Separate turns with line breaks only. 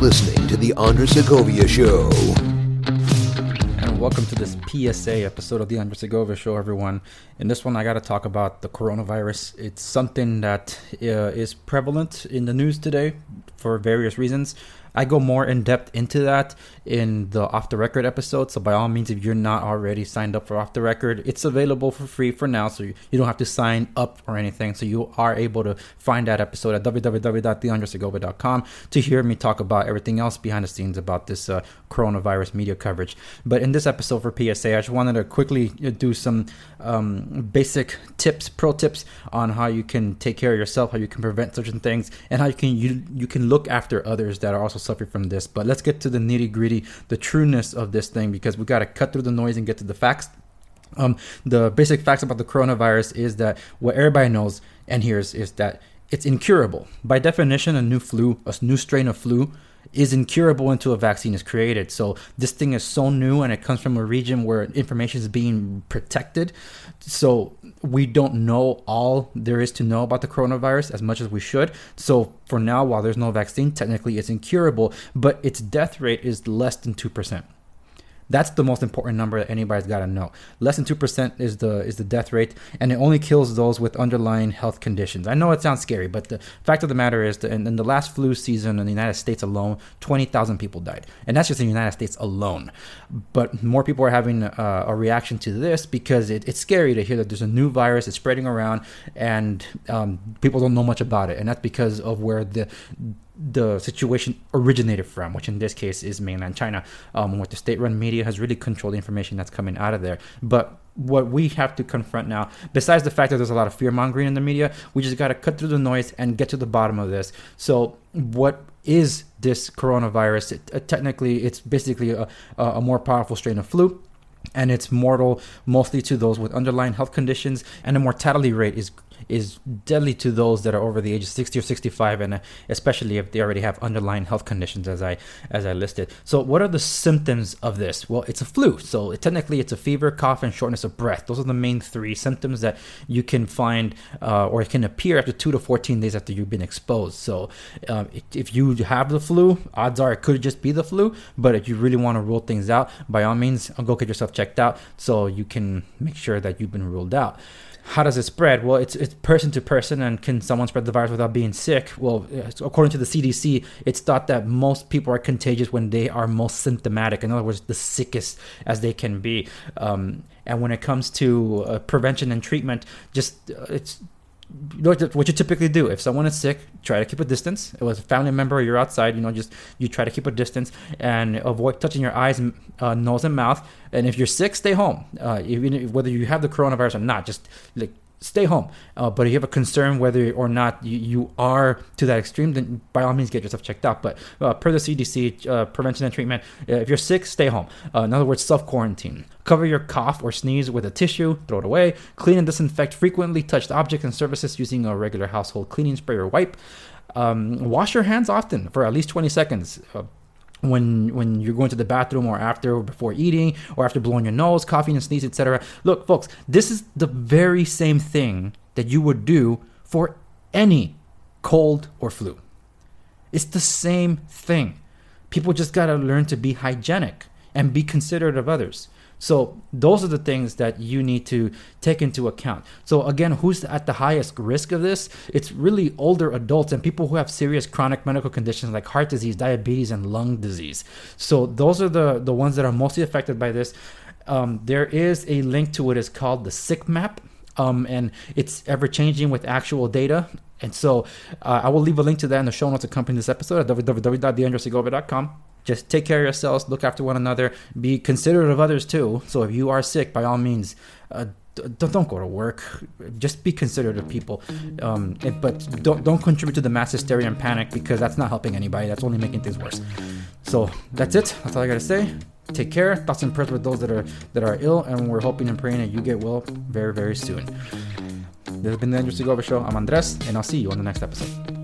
listening to The Andres Segovia Show.
And welcome to this PSA episode of The Andres Segovia Show, everyone. In this one, I got to talk about the coronavirus. It's something that uh, is prevalent in the news today for various reasons. I go more in depth into that in the off the record episode. So by all means, if you're not already signed up for off the record, it's available for free for now. So you, you don't have to sign up or anything. So you are able to find that episode at www.theandressegovia.com to hear me talk about everything else behind the scenes about this uh, coronavirus media coverage. But in this episode for PSA, I just wanted to quickly uh, do some um, basic tips, pro tips on how you can take care of yourself, how you can prevent certain things, and how you can you you can look after others that are also suffering from this. But let's get to the nitty gritty, the trueness of this thing, because we got to cut through the noise and get to the facts. Um, the basic facts about the coronavirus is that what everybody knows and hears is that it's incurable. By definition, a new flu, a new strain of flu, is incurable until a vaccine is created. So this thing is so new and it comes from a region where information is being protected. So we don't know all there is to know about the coronavirus as much as we should. So for now, while there's no vaccine, technically it's incurable, but its death rate is less than 2%. That's the most important number that anybody's got to know. Less than two percent is the is the death rate, and it only kills those with underlying health conditions. I know it sounds scary, but the fact of the matter is that in, in the last flu season in the United States alone, twenty thousand people died, and that's just in the United States alone. But more people are having uh, a reaction to this because it, it's scary to hear that there's a new virus, it's spreading around, and um, people don't know much about it, and that's because of where the the situation originated from, which in this case is mainland China, um, where the state-run media has really controlled the information that's coming out of there. But what we have to confront now, besides the fact that there's a lot of fear mongering in the media, we just got to cut through the noise and get to the bottom of this. So, what is this coronavirus? It, uh, technically, it's basically a, a more powerful strain of flu and it's mortal mostly to those with underlying health conditions and the mortality rate is is deadly to those that are over the age of 60 or 65 and uh, especially if they already have underlying health conditions as i as i listed. So what are the symptoms of this? Well it's a flu. So it, technically it's a fever cough and shortness of breath. Those are the main three symptoms that you can find uh, or it can appear after 2 to 14 days after you've been exposed. So um, if you have the flu odds are it could just be the flu but if you really want to rule things out by all means go get yourself checked out so you can make sure that you've been ruled out how does it spread? Well, it's it's person to person, and can someone spread the virus without being sick? Well, according to the CDC, it's thought that most people are contagious when they are most symptomatic. In other words, the sickest as they can be. Um, and when it comes to uh, prevention and treatment, just uh, it's you know what you typically do if someone is sick try to keep a distance. It was a family member you're outside you know just you try to keep a distance and avoid touching your eyes uh, nose and mouth. And if you're sick stay home. Uh, even whether you have the coronavirus or not just like stay home. Uh, but if you have a concern whether or not you, you, are to that extreme, then by all means get yourself checked out. But uh, per the CDC, uh, prevention and treatment, if you're sick, stay home. Uh, in other words, self quarantine. Cover your cough or sneeze with a tissue, throw it away. Clean and disinfect frequently touched objects and surfaces using a regular household cleaning spray or wipe. Um, wash your hands often for at least 20 seconds uh, when when you're going to the bathroom or after or before eating or after blowing your nose, coughing and sneeze, etc. Look, folks, this is the very same thing that you would do for any cold or flu. It's the same thing. People just got to learn to be hygienic and be considerate of others. So those are the things that you need to take into account. So again, who's at the highest risk of this? It's really older adults and people who have serious chronic medical conditions like heart disease, diabetes, and lung disease. So those are the the ones that are mostly affected by this. Um, there is a link to what is called the sick map. Um, and it's ever changing with actual data. And so uh, I will leave a link to that in the show notes accompanying this episode at www.theandressegovia.com just take care of yourselves, look after one another, be considerate of others too. So if you are sick, by all means, uh, don't, don't go to work. Just be considerate of people, um, but don't don't contribute to the mass hysteria and panic because that's not helping anybody. That's only making things worse. So that's it. That's all I gotta say. Take care. Thoughts and prayers with those that are that are ill, and we're hoping and praying that you get well very very soon. This has been the Andres Segovia Show. I'm Andres, and I'll see you on the next episode.